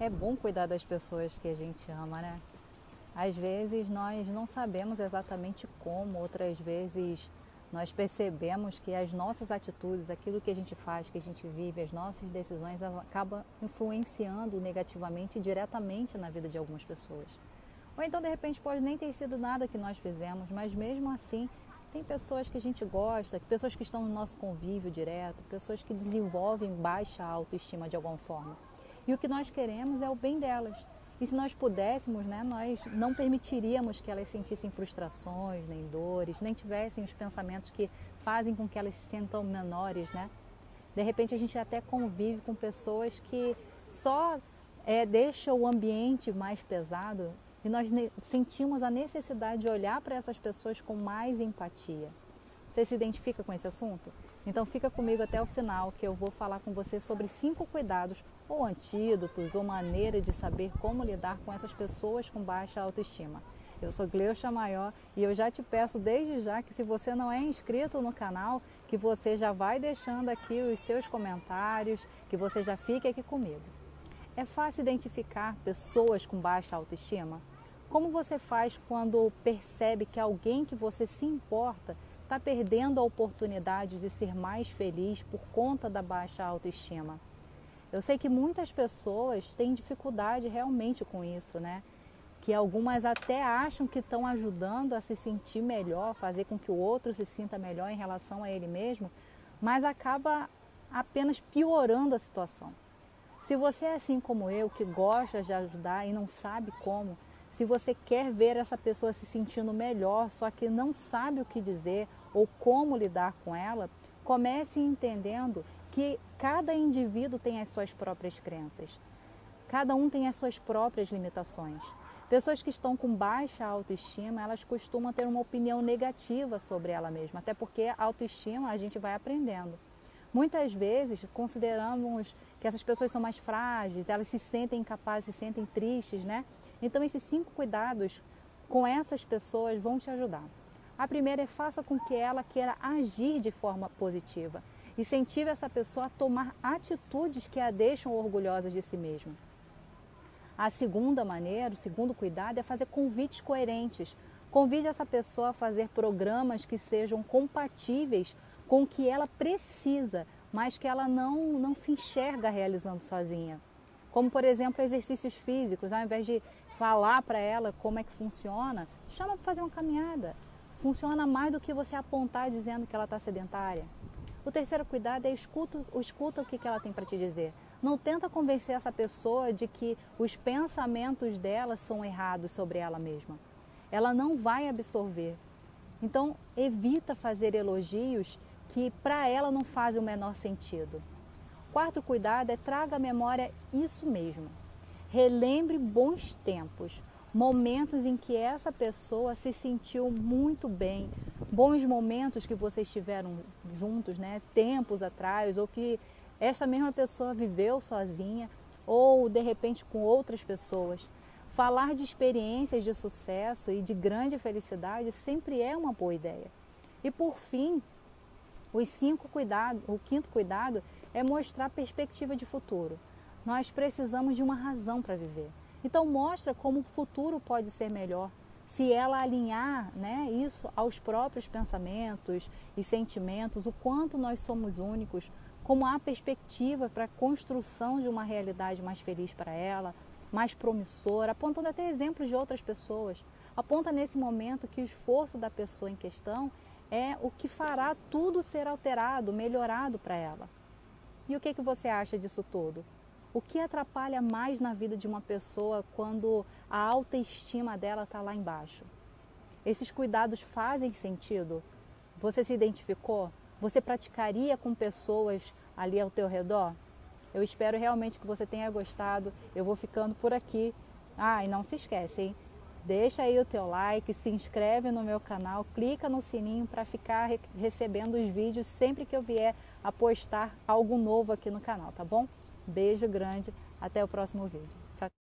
É bom cuidar das pessoas que a gente ama, né? Às vezes nós não sabemos exatamente como, outras vezes nós percebemos que as nossas atitudes, aquilo que a gente faz, que a gente vive, as nossas decisões acabam influenciando negativamente e diretamente na vida de algumas pessoas. Ou então, de repente, pode nem ter sido nada que nós fizemos, mas mesmo assim, tem pessoas que a gente gosta, pessoas que estão no nosso convívio direto, pessoas que desenvolvem baixa autoestima de alguma forma. E o que nós queremos é o bem delas. E se nós pudéssemos, né, nós não permitiríamos que elas sentissem frustrações, nem dores, nem tivessem os pensamentos que fazem com que elas se sentam menores, né? De repente a gente até convive com pessoas que só é, deixam o ambiente mais pesado e nós sentimos a necessidade de olhar para essas pessoas com mais empatia. Você se identifica com esse assunto? Então fica comigo até o final que eu vou falar com você sobre cinco cuidados ou antídotos ou maneira de saber como lidar com essas pessoas com baixa autoestima. Eu sou Gleucha Maior e eu já te peço desde já que se você não é inscrito no canal, que você já vai deixando aqui os seus comentários, que você já fique aqui comigo. É fácil identificar pessoas com baixa autoestima? Como você faz quando percebe que alguém que você se importa está perdendo a oportunidade de ser mais feliz por conta da baixa autoestima. Eu sei que muitas pessoas têm dificuldade realmente com isso, né? Que algumas até acham que estão ajudando a se sentir melhor, fazer com que o outro se sinta melhor em relação a ele mesmo, mas acaba apenas piorando a situação. Se você é assim como eu, que gosta de ajudar e não sabe como, se você quer ver essa pessoa se sentindo melhor, só que não sabe o que dizer ou como lidar com ela, comece entendendo que cada indivíduo tem as suas próprias crenças. Cada um tem as suas próprias limitações. Pessoas que estão com baixa autoestima, elas costumam ter uma opinião negativa sobre ela mesma, até porque a autoestima a gente vai aprendendo. Muitas vezes consideramos que essas pessoas são mais frágeis, elas se sentem incapazes, se sentem tristes, né? Então, esses cinco cuidados com essas pessoas vão te ajudar. A primeira é faça com que ela queira agir de forma positiva. Incentive essa pessoa a tomar atitudes que a deixam orgulhosa de si mesma. A segunda maneira, o segundo cuidado é fazer convites coerentes. Convide essa pessoa a fazer programas que sejam compatíveis com o que ela precisa, mas que ela não, não se enxerga realizando sozinha. Como, por exemplo, exercícios físicos. Ao invés de falar para ela como é que funciona, chama para fazer uma caminhada. Funciona mais do que você apontar dizendo que ela está sedentária. O terceiro cuidado é escuta, escuta o que, que ela tem para te dizer. Não tenta convencer essa pessoa de que os pensamentos dela são errados sobre ela mesma. Ela não vai absorver. Então, evita fazer elogios que para ela não fazem o menor sentido. Quarto cuidado é traga à memória isso mesmo. Relembre bons tempos, momentos em que essa pessoa se sentiu muito bem, bons momentos que vocês tiveram juntos, né, tempos atrás, ou que esta mesma pessoa viveu sozinha, ou de repente com outras pessoas. Falar de experiências de sucesso e de grande felicidade sempre é uma boa ideia. E por fim, os cinco cuidados, o quinto cuidado é mostrar perspectiva de futuro. Nós precisamos de uma razão para viver. Então mostra como o futuro pode ser melhor se ela alinhar né, isso aos próprios pensamentos e sentimentos, o quanto nós somos únicos, como há perspectiva para a construção de uma realidade mais feliz para ela, mais promissora, apontando até exemplos de outras pessoas. Aponta nesse momento que o esforço da pessoa em questão é o que fará tudo ser alterado, melhorado para ela. E o que, que você acha disso tudo? O que atrapalha mais na vida de uma pessoa quando a autoestima dela está lá embaixo? Esses cuidados fazem sentido? Você se identificou? Você praticaria com pessoas ali ao teu redor? Eu espero realmente que você tenha gostado. Eu vou ficando por aqui. Ah, e não se esquece, hein? Deixa aí o teu like, se inscreve no meu canal, clica no sininho para ficar recebendo os vídeos sempre que eu vier a postar algo novo aqui no canal, tá bom? Beijo grande, até o próximo vídeo.